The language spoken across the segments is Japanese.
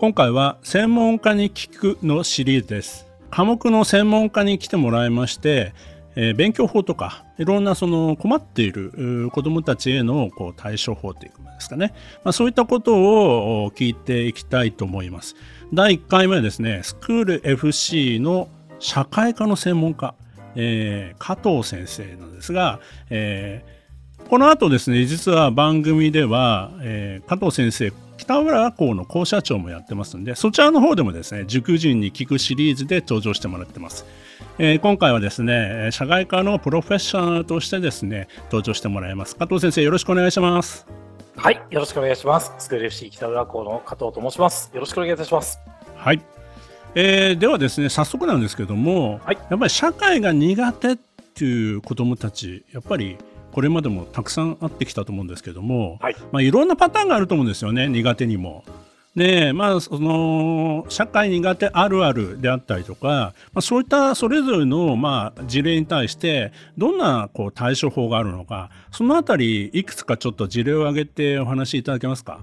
今回は専門家に聞くのシリーズです。科目の専門家に来てもらいまして、えー、勉強法とかいろんなその困っている子どもたちへのこう対処法というかですかね、まあ、そういったことを聞いていきたいと思います。第1回目はですねスクール FC の社会科の専門家、えー、加藤先生なんですが、えー、この後ですね実は番組では、えー、加藤先生北浦校の校舎長もやってますんで、そちらの方でもですね、塾人に聞くシリーズで登場してもらってます。えー、今回はですね、社外科のプロフェッショナルとしてですね、登場してもらいます。加藤先生、よろしくお願いします。はい、よろしくお願いします。スクール FC 北浦校の加藤と申します。よろしくお願いいたします。はい。えー、ではですね、早速なんですけども、はい、やっぱり社会が苦手っていう子どもたち、やっぱりこれまでもたくさんあってきたと思うんですけども、はい。まあ、いろんなパターンがあると思うんですよね苦手にも。でまあその社会苦手あるあるであったりとか、まあ、そういったそれぞれの、まあ、事例に対してどんなこう対処法があるのかそのあたりいくつかちょっと事例を挙げてお話しいただけますか？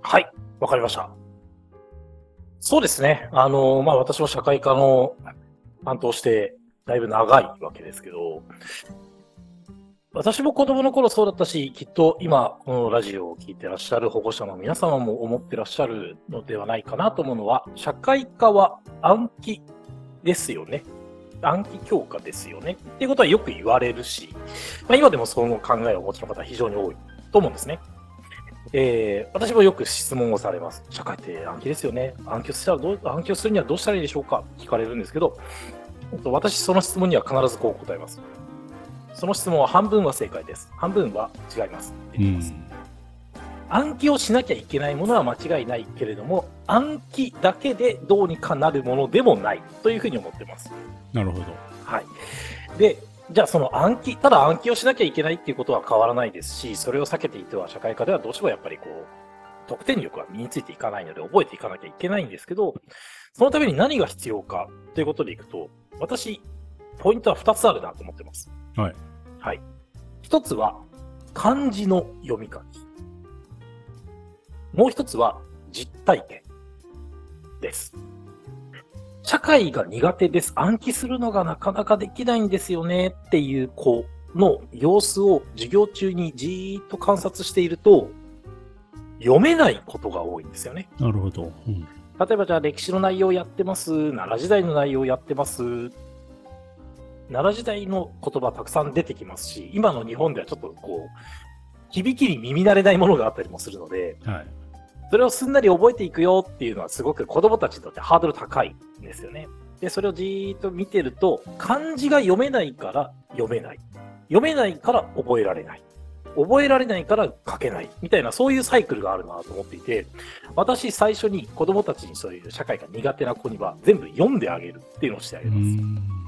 はいわかりました。そうですね。あの、まあ、私も社会科の担当してだいぶ長いわけですけど私も子供の頃そうだったし、きっと今、このラジオを聴いてらっしゃる保護者の皆様も思ってらっしゃるのではないかなと思うのは、社会科は暗記ですよね。暗記強化ですよね。っていうことはよく言われるし、まあ、今でもその考えをお持ちの方は非常に多いと思うんですね。えー、私もよく質問をされます。社会って暗記ですよね。暗記をしたらどう暗記をするにはどうしたらいいでしょうか？聞かれるんですけど、私その質問には必ずこう答えます。その質問は半分は正解です。半分は違います。って言ってます。暗記をしなきゃいけないものは間違いないけれども、暗記だけでどうにかなるものでもないというふうに思ってます。なるほど。はい。で、じゃあその暗記、ただ暗記をしなきゃいけないっていうことは変わらないですし、それを避けていては社会科ではどうしてもやっぱりこう、得点力は身についていかないので覚えていかなきゃいけないんですけど、そのために何が必要かということでいくと、私、ポイントは2つあるなと思ってます。はい。はい。一つは、漢字の読み書き。もう一つは、実体験です。社会が苦手です。暗記するのがなかなかできないんですよねっていう子の様子を授業中にじーっと観察していると、読めないことが多いんですよね。なるほど。うん、例えばじゃあ歴史の内容やってます、奈良時代の内容やってます奈良時代の言葉たくさん出てきますし、今の日本ではちょっとこう、響きに耳慣れないものがあったりもするので、はい、それをすんなり覚えていくよっていうのはすごく子供たちにとってハードル高いんですよね。で、それをじーっと見てると、漢字が読めないから読めない。読めないから覚えられない。覚えられないから書けない。みたいな、そういうサイクルがあるなと思っていて、私最初に子供たちにそういう社会が苦手な子には全部読んであげるっていうのをしてあげます。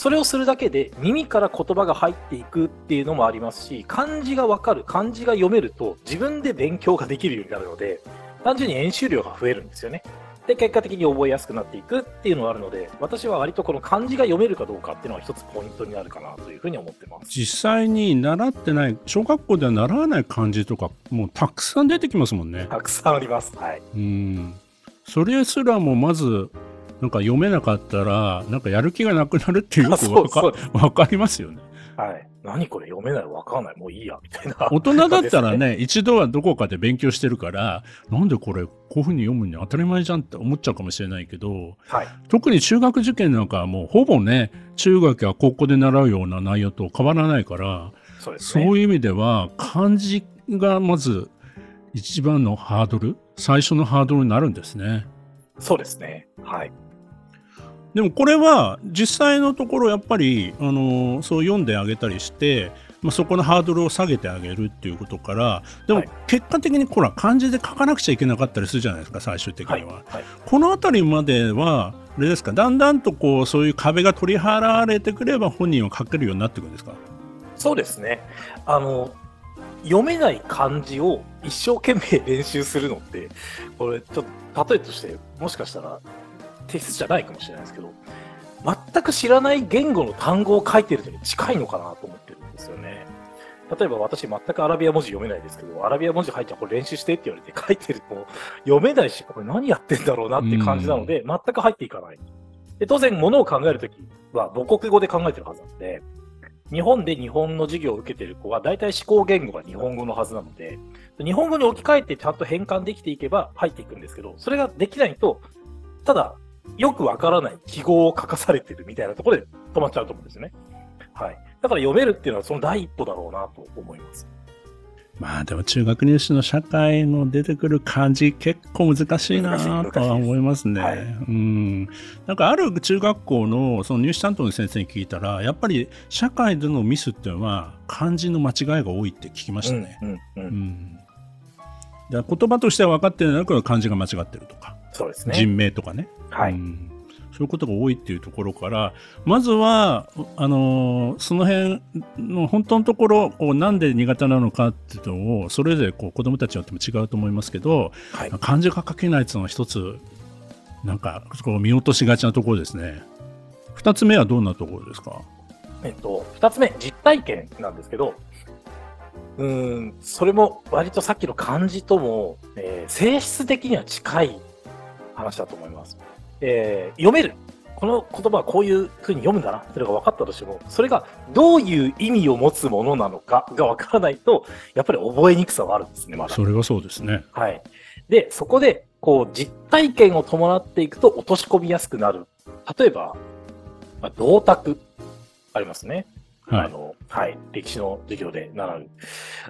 はい、それをするだけで耳から言葉が入っていくっていうのもありますし漢字がわかる漢字が読めると自分で勉強ができるようになるので単純に演習量が増えるんですよね。で結果的に覚えやすくなっていくっていうのがあるので私は割とこの漢字が読めるかどうかっていうのは一つポイントになるかなというふうに思ってます。実際に習ってない小学校では習わない漢字とかもうたくさん出てきますもんね。たくさんあります。はい。うん。それすらもまずなんか読めなかったら、なんかやる気がなくなるって よくわかわかりますよね。はい。何これ読めないわかんない。もういいや、みたいな、大人だったらね、一度はどこかで勉強してるから、なんでこれ、こういうふうに読むに当たり前じゃんって思っちゃうかもしれないけど、はい、特に中学受験なんかはもうほぼね、中学や高校で習うような内容と変わらないから、そう、ね,、そういう意味では、漢字がまず一番のハードル、最初のハードルになるんですね。そうですね。はい。でもこれは実際のところやっぱり、あのそう読んであげたりしてまあ、そこのハードルを下げてあげるっていうことからでもはい結果的にほら漢字で書かなくちゃいけなかったりするじゃないですか最終的には。はい。はい。この辺りまではあれですか？だんだんとこうそういう壁が取り払われてくれば本人は書けるようになってくるんですか？そうですね。あの、読めない漢字を一生懸命練習するのって、これ、ちょっと例えとして、もしかしたら適切じゃないかもしれないですけど、全く知らない言語の単語を書いてるのに近いのかなと思ってるんですよね。例えば私全くアラビア文字読めないですけど、アラビア文字入ったらこれ練習してって言われて書いてると読めないし、これ何やってんだろうなって感じなので、全く入っていかない。で当然、ものを考えるときは母国語で考えてるはずなので、日本で日本の授業を受けてる子は大体思考言語が日本語のはずなので、日本語に置き換えてちゃんと変換できていけば入っていくんですけど、それができないと、ただ、よくわからない記号を書かされてるみたいなところで止まっちゃうと思うんですよね。はい。だから読めるっていうのはその第一歩だろうなと思います。まあでも中学入試の社会の出てくる漢字結構難しいなとは思いますね。はいうん。なんかある中学校のその入試担当の先生に聞いたら、やっぱり社会でのミスっていうのは漢字の間違いが多いって聞きましたね。うんうんう。うん言葉としては分かってるんだけど漢字が間違ってるとか、そうですね。人名とかね。はい。うんそういうことが多いっていうところから、まずは、あのーその辺の本当のところ、こうなんで苦手なのかっていうのを、それぞれこう子供たちによっても違うと思いますけど、はい。漢字が書けないっていうのは一つ、なんか、こう見落としがちなところですね。二つ目はどんなところですか？えっと、二つ目、実体験なんですけど、うーん、それも割とさっきの漢字とも、えー性質的には近い話だと思います。えー読める。この言葉はこういう風に読むんだな、それが分かったとしても、それがどういう意味を持つものなのかが分からないと、やっぱり覚えにくさはあるんですね、まだ。それはそうですね。はい。で、そこで、こう、実体験を伴っていくと落とし込みやすくなる。例えば、まあ、銅鐸。ありますね。はい。あの、はい。歴史の授業で習う。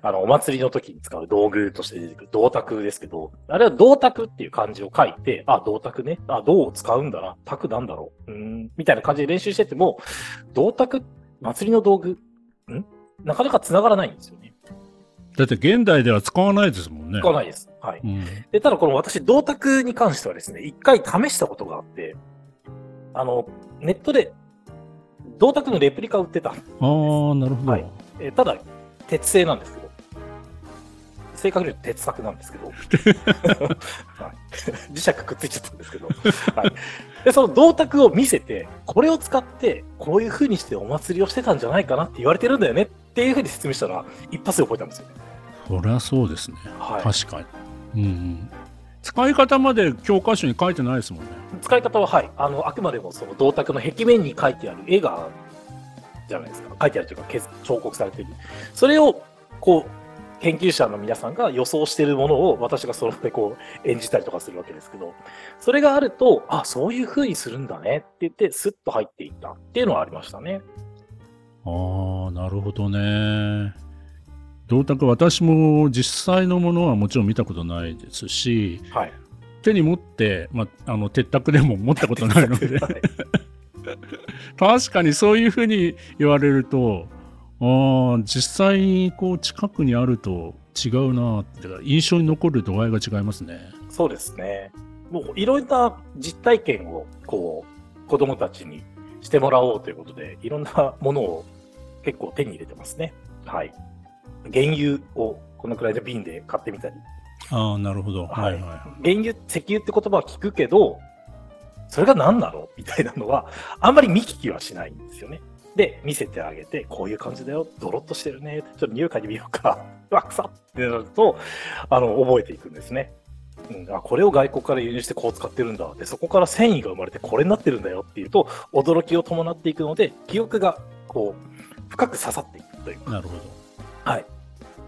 あの、お祭りの時に使う道具として出てくる銅鐸ですけど、あれは銅鐸っていう漢字を書いて、あ、銅鐸ね。あ、銅を使うんだな。鐸なんだろう。うーん。みたいな感じで練習してても、銅鐸、祭りの道具、ん？なかなか繋がらないんですよね。だって現代では使わないですもんね。使わないです。はい。うん。で、ただこの私、銅鐸に関してはですね、一回試したことがあって、あの、ネットで銅鐸のレプリカを売ってた。ああ、なるほど。はいえーただ、鉄製なんですけど、正確に言うと鉄柵なんですけど、はい 磁石くっついちゃったんですけど、はい、で、その銅鐸を見せて、これを使って、こういう風にしてお祭りをしてたんじゃないかなって言われてるんだよねっていう風に説明したら、一発で覚えたんですよね。そりゃそうですね。はい。確かに。うんうん。使い方まで教科書に書いてないですもんね。使い方は、はい。あの、あくまでもその銅鐸の壁面に書いてある絵が、じゃないですか。書いてあるというか、削彫刻されている。それを、こう、研究者の皆さんが予想しているものを私がその場でこう演じたりとかするわけですけど、それがあると、あ、そういう風にするんだねって言って、スッと入っていったっていうのはありましたね。ああ、なるほどね。銅鐸、私も実際のものはもちろん見たことないですし、はい。手に持って、まあ、あの鉄卓でも持ったことないので、はい 確かにそういうふうに言われると、ああ、実際にこう近くにあると違うなって、印象に残る度合いが違いますね。そうですね。もういろんな実体験を、こう、子供たちにしてもらおうということで、いろんなものを結構手に入れてますね。はい。原油をこのくらいの瓶で買ってみたり。ああ、なるほど。はいはいはい。原油、石油って言葉は聞くけど、それが何なのみたいなのは、あんまり見聞きはしないんですよね。で、見せてあげて、こういう感じだよ、ドロッとしてるね、ちょっと匂い嗅いでみようか、う わ、臭ってなると、あの、覚えていくんですね。うん、あこれを外国から輸入してこう使ってるんだ。で、そこから繊維が生まれてこれになってるんだよっていうと、驚きを伴っていくので、記憶が、こう、深く刺さっていくというか。なるほど。はい。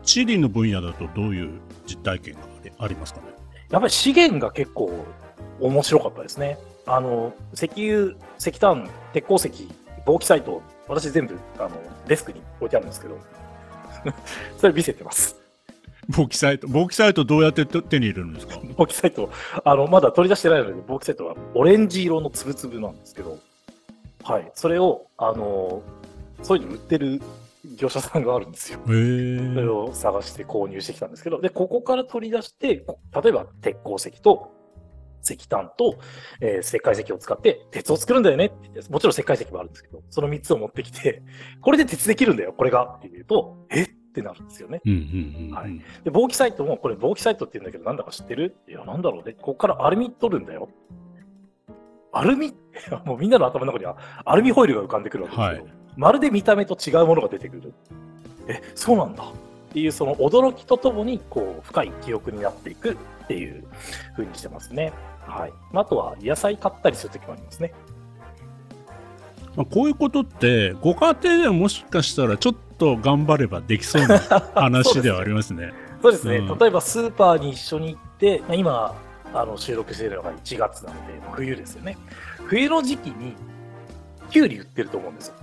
地理の分野だとどういう実体験がありますかね？やっぱり資源が結構面白かったですね。あの、石油、石炭、鉄鉱石、防気サイト、私全部、あの、デスクに置いてあるんですけど、それ見せてます。簿記サイト、簿記サイトどうやって手手に入れるんですか？防気サイト、あの、まだ取り出してないので、防気サイトはオレンジ色のつぶつぶなんですけど、はい。それを、あの、そういうの売ってる業者さんがあるんですよ。へそれえ。を探して購入してきたんですけど、で、ここから取り出して、こ例えば鉄鉱石と石炭と、えー石灰石を使って鉄を作るんだよねって言って、もちろん石灰石もあるんですけど、その3つを持ってきて、これで鉄できるんだよ、これがって言うと、えってなるんですよね。で、防気サイトも、これ防気サイトって言うんだけど、なんだか知ってる？いや、なんだろうね。ここからアルミ取るんだよ。アルミ？もうみんなの頭の中にはアルミホイルが浮かんでくるわけですけど、はいまるで見た目と違うものが出てくる。え、そうなんだ。っていう、その驚きとともに、こう、深い記憶になっていくっていう風にしてますね。はい。あとは、野菜買ったりするときもありますね。まあ、こういうことって、ご家庭ではもしかしたらちょっと頑張ればできそうな 話ではありますね。そうですね。うん例えば、スーパーに一緒に行って、まあ今、あの収録しているのが1月なので、冬ですよね。冬の時期に、キュウリ売ってると思うんですよ。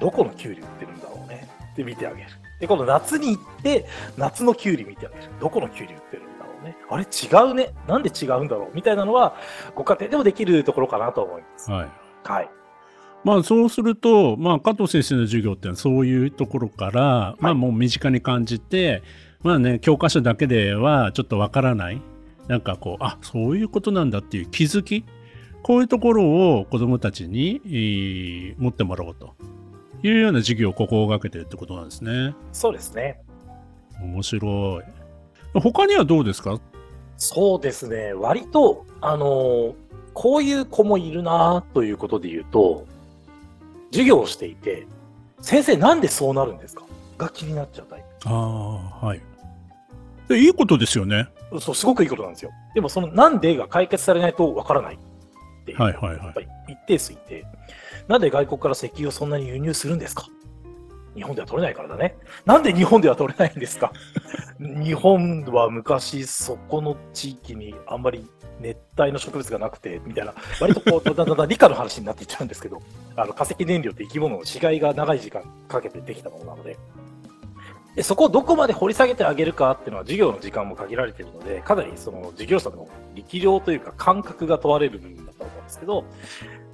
どこのキュウリ売ってるんだろうね。って見てあげる。で、今度夏に行って、夏のキュウリ見てあげる。どこのキュウリ売ってるんだろうね。あれ違うね。なんで違うんだろうみたいなのは、ご家庭でもできるところかなと思います。はい。はい。まあそうすると、まあ加藤先生の授業ってのはそういうところから、まあもう身近に感じて、まあね、教科書だけではちょっとわからない。なんかこう、あ、そういうことなんだっていう気づき。こういうところを子供たちに、えー持ってもらおうというような授業を心がけてるってことなんですね。そうですね。面白い。他にはどうですか？そうですね。割と、あのーこういう子もいるなということで言うと、授業をしていて、先生なんでそうなるんですか？が気になっちゃうタイああ、はい。でいいことですよね。プ。そう、すごくいいことなんですよ。でもそのなんでが解決されないとわからないっていう。はいはいはいやっぱり一定数いて、なんで外国から石油をそんなに輸入するんですか？日本では取れないからだね。なんで日本では取れないんですか？日本は昔そこの地域にあんまり熱帯の植物がなくて、みたいな、割とこう、だんだん理科の話になっていっちゃうんですけど、あの化石燃料って生き物の死骸が長い時間かけてできたものなので、でそこをどこまで掘り下げてあげるかっていうのは授業の時間も限られているので、かなりその授業者の力量というか感覚が問われる部分だと思うんですけど、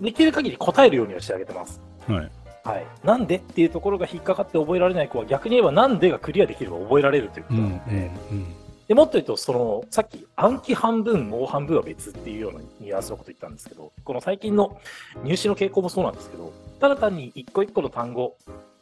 できる限り答えるようにはしてあげてます。はい。はい。なんでっていうところが引っかかって覚えられない子は逆に言えばなんでがクリアできれば覚えられるというこうんうんとなので、うん。でもっと言うと、その、さっき暗記半分、もう半分は別っていうようなニュアンスのこと言ったんですけど、この最近の入試の傾向もそうなんですけど、ただ単に一個一個の単語、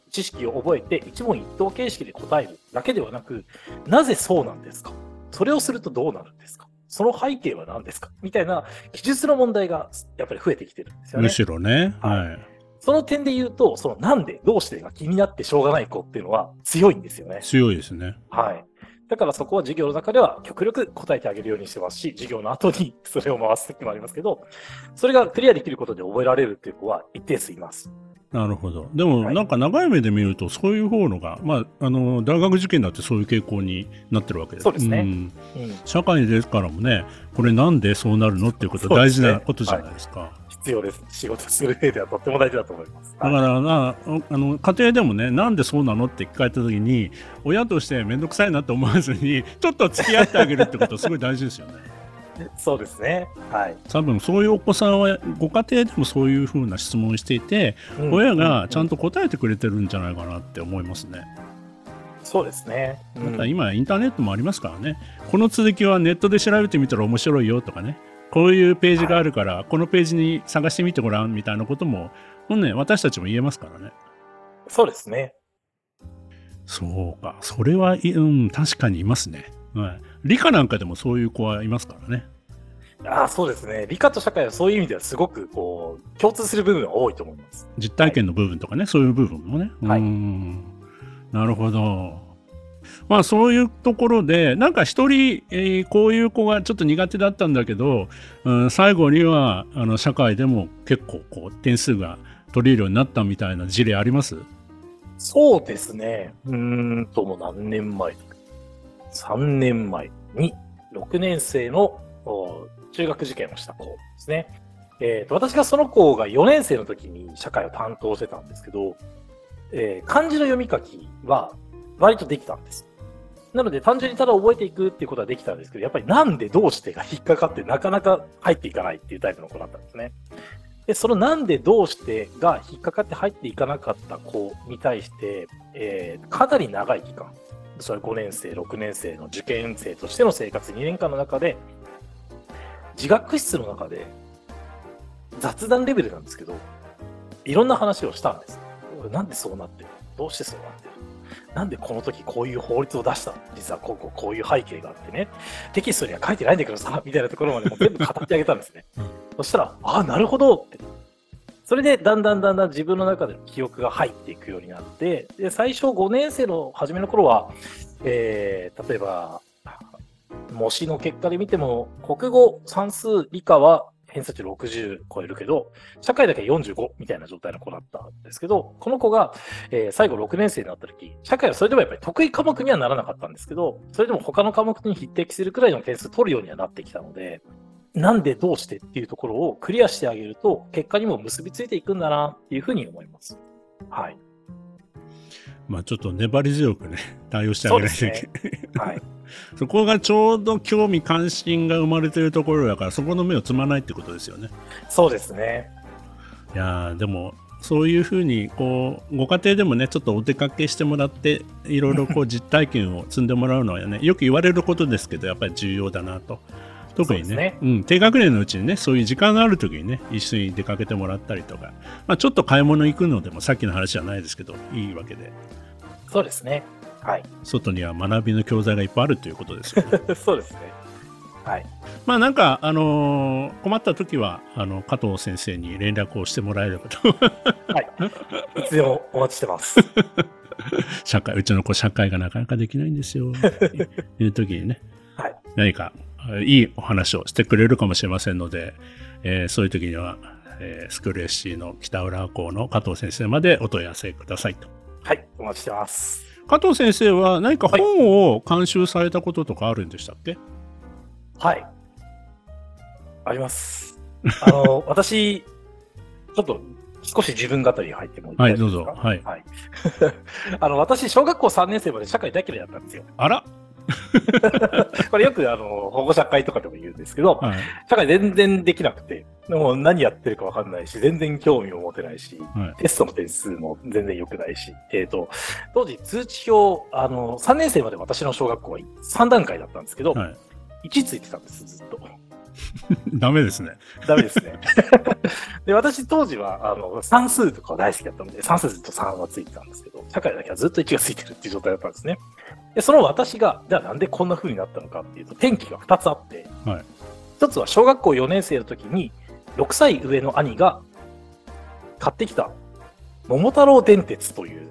知識を覚えて一問一答形式で答えるだけではなく、なぜそうなんですか？それをするとどうなるんですか？その背景は何ですか？みたいな記述の問題がやっぱり増えてきてるんですよね。むしろね。はいはい。その点で言うと、そのなんで、どうしてが気になってしょうがない子っていうのは強いんですよね。強いですね。はい。だからそこは授業の中では極力答えてあげるようにしてますし、授業の後に それを回す時もありますけど、それがクリアできることで覚えられるっていう子は一定数います。なるほど。でも、はいなんか長い目で見ると、そういう方のが、まあ、あの、大学受験だってそういう傾向になってるわけです。そうですねんうん。社会ですからもね、これなんでそうなるのっていうこと大事なことじゃないですか。必要です。仕事する上ではとっても大事だと思います。だからな、あの家庭でもね、なんでそうなのって聞かれたときに、親として面倒くさいなと思わずに、ちょっと付き合ってあげるってことはすごい大事ですよね。そうですね。はい。多分そういうお子さんは、ご家庭でもそういうふうな質問をしていて、親がちゃんと。と答えてくれてるんじゃないかなって思いますね。そうですね。うんまた今、インターネットもありますからね、この続きはネットで調べてみたら面白いよとかね、こういうページがあるから、このページに探してみてごらんみたいなことも、もうね、私たちも言えますからね。そうですね。そうか、それは、いうん、確かにいますね。はい、理科なんかでもそういう子はいますからね。ああ、そうですね。理科と社会はそういう意味ではすごくこう、共通する部分が多いと思います。実体験の部分とかね、そういう部分もね。はいなるほど。まあそういうところで、なんか一人、えーこういう子がちょっと苦手だったんだけど、うん、最後にはあの社会でも結構こう点数が取れるようになったみたいな事例あります？そうですね。うーんと、もう何年前 ?3 年前に6年生のお中学受験をした子ですね。えーと私がその子が4年生の時に社会を担当してたんですけど、えー漢字の読み書きは割とできたんです。なので単純にただ覚えていくっていうことはできたんですけど、やっぱりなんでどうしてが引っかかってなかなか入っていかないっていうタイプの子だったんですね。で、そのなんでどうしてが引っかかって入っていかなかった子に対して、えーかなり長い期間、それ5年生、6年生の受験生としての生活2年間の中で、自学室の中で雑談レベルなんですけど、いろんな話をしたんです。なんでそうなってる？どうしてそうなってる？なんでこの時こういう法律を出したの？実はこうこうこういう背景があってね、テキストには書いてないんだけどさ、みたいなところまでもう全部語ってあげたんですね。うんそしたら、ああ、なるほどって。それでだんだんだんだん自分の中での記憶が入っていくようになって、で最初5年生の初めの頃は、えー例えば、模試の結果で見ても、国語、算数、理科は偏差値60超えるけど、社会だけ45みたいな状態の子だったんですけど、この子が、えー最後6年生になった時、社会はそれでもやっぱり得意科目にはならなかったんですけど、それでも他の科目に匹敵するくらいの点数取るようにはなってきたので、なんでどうしてっていうところをクリアしてあげると、結果にも結びついていくんだなっていうふうに思います。はい。まあちょっと粘り強くね、対応してあげないといけない。はい。そこがちょうど興味関心が生まれてるところだからそこの目をつまないってことですよね。そうですね。いやーでもそういうふうにこうご家庭でもねちょっとお出かけしてもらっていろいろこう 実体験を積んでもらうのはねよく言われることですけどやっぱり重要だなと。特にねねうん、低学年のうちにねそういう時間がある時にね一緒に出かけてもらったりとか、まあ、ちょっと買い物行くのでもさっきの話じゃないですけどいいわけでそうですね。はい。外には学びの教材がいっぱいあるということですよね。そうですね。はい。まあなんか、あのー困った時はあの加藤先生に連絡をしてもらえればといつでもお待ちしてます。社会うちの子社会がなかなかできないんですよって いう時にねはい。何かあいいお話をしてくれるかもしれませんので、えーそういう時には、えースクール SC の北浦和校の加藤先生までお問い合わせくださいとはい。お待ちしてます。加藤先生は何か本を監修されたこととかあるんでしたっけ、はい。あります。あの、私、ちょっと少し自分語りに入ってもいいはいですか？どうぞはいはい。あの、私、小学校3年生まで社会大嫌いだったんですよ。あら、これよく、あの、保護者会とかでも言うんですけど、はい。社会全然できなくて、もう何やってるかわかんないし、全然興味を持てないし、はい。テストの点数も全然良くないし、えっ、と、当時通知表、あの、3年生まで私の小学校は3段階だったんですけど、はい、1ついてたんです、ずっと。ダメですねダメですね。で、私当時は、あの、算数とかは大好きだったので、算数ずっと3はついてたんですけど、社会だけはずっと1がついてるっていう状態だったんですね。で、その私が、じゃあなんでこんな風になったのかっていうと、転機が2つあって、はい1つは小学校4年生の時に、6歳上の兄が買ってきた、桃太郎電鉄という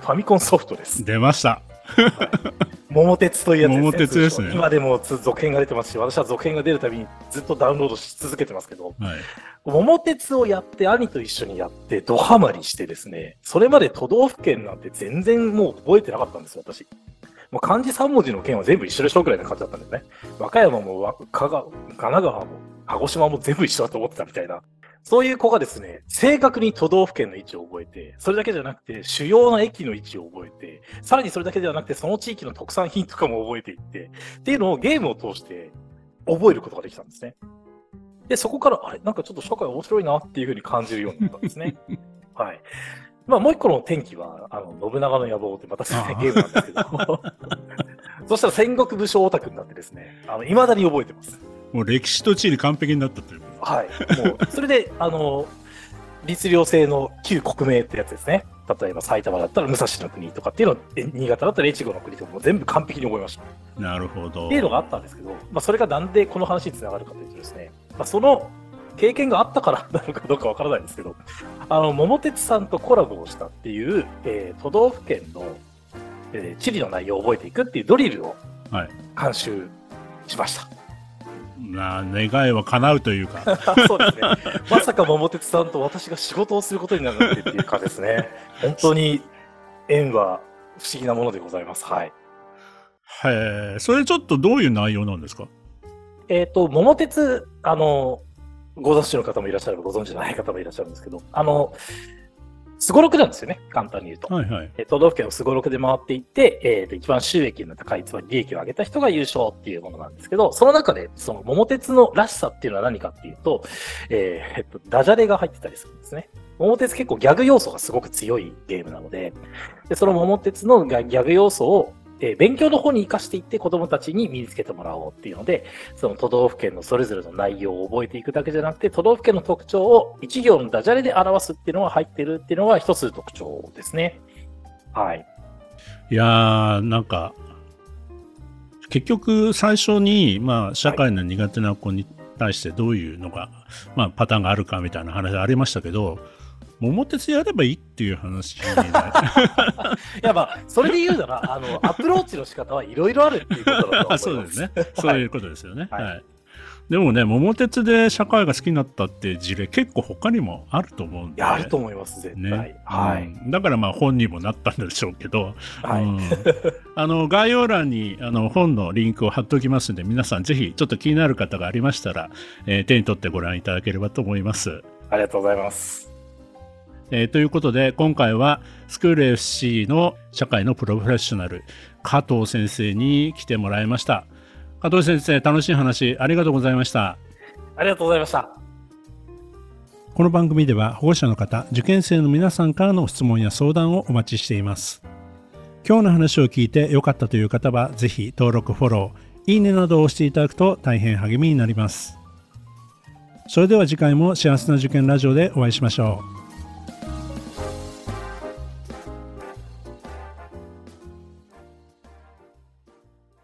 ファミコンソフトです。出ました 桃鉄というやつです、ね。桃鉄ですね今でもつ続編が出てますし、私は続編が出るたびにずっとダウンロードし続けてますけど、はい桃鉄をやって、兄と一緒にやって、ドハマりしてですね、それまで都道府県なんて全然もう覚えてなかったんですよ、私。もう漢字3文字の県は全部一緒でしょうくらいな感じだったんですね。和歌山もわ香川神奈川も鹿児島も全部一緒だと思ってたみたいな。そういう子がですね、正確に都道府県の位置を覚えて、それだけじゃなくて、主要な駅の位置を覚えて、さらにそれだけではなくて、その地域の特産品とかも覚えていって、っていうのをゲームを通して覚えることができたんですね。で、そこから、あれ、なんかちょっと社会面白いなっていうふうに感じるようになったんですね。はい。まあ、もう一個の転機は、あの、信長の野望ってまた全然ゲームなんですけど、そしたら戦国武将オタクになってですね、あの、未だに覚えてます。もう歴史と地理完璧になったというはい。もう、それで、あの、律令制の旧国名ってやつですね。例えば埼玉だったら武蔵の国とかっていうの新潟だったら越後の国とかも全部完璧に覚えました。なるほどっていうのがあったんですけど、まあ、それがなんでこの話につながるかというとですね、まあ、その経験があったからなのかどうかわからないんですけど、あの、桃鉄さんとコラボをしたっていう、えー都道府県の、えー地理の内容を覚えていくっていうドリルをはい監修しました。まあ願いは叶うというか そうですね。まさか桃鉄さんと私が仕事をすることになるなんてっていう感じですね。本当に縁は不思議なものでございます。はい。へえそれちょっとどういう内容なんですか？えっ、と、桃鉄、あの、ご存知の方もいらっしゃればご存知じゃない方もいらっしゃるんですけど、あの、すごろくなんですよね、簡単に言うと。はいはい。え都道府県をすごろくで回っていって、えーと一番収益の高い、つまり利益を上げた人が優勝っていうものなんですけど、その中で、その桃鉄のらしさっていうのは何かっていうと、えーえっと、ダジャレが入ってたりするんですね。桃鉄結構ギャグ要素がすごく強いゲームなので、でその桃鉄のギャグ要素を、えー勉強の方に活かしていって子供たちに身につけてもらおうっていうので、その都道府県のそれぞれの内容を覚えていくだけじゃなくて、都道府県の特徴を一行のダジャレで表すっていうのが入ってるっていうのが一つ特徴ですね。はい。いやー、なんか、結局最初に、まあ、社会の苦手な子に対してどういうのが、まあ、パターンがあるかみたいな話ありましたけど、桃鉄やればいいっていう話。いやまあ、それで言うなら、あの、アプローチの仕方はいろいろあるっていうことだと思います。そうですね。そういうことですよね。はいはい。でもね、桃鉄で社会が好きになったっていう事例結構他にもあると思うんで。いや、あると思います、絶対。ね。はい。うんだからまあ本にもなったんでしょうけど、はい。うん あの概要欄にあの本のリンクを貼っておきますので、皆さんぜひちょっと気になる方がありましたら、えー手に取ってご覧いただければと思います。ありがとうございます。えーということで、今回はスクール FC の社会のプロフェッショナル、加藤先生に来てもらいました。加藤先生、楽しい話ありがとうございました。ありがとうございました。この番組では保護者の方、受験生の皆さんからの質問や相談をお待ちしています。今日の話を聞いて良かったという方は、ぜひ登録、フォロー、いいねなどを押していただくと大変励みになります。それでは次回も幸せな受験ラジオでお会いしましょう。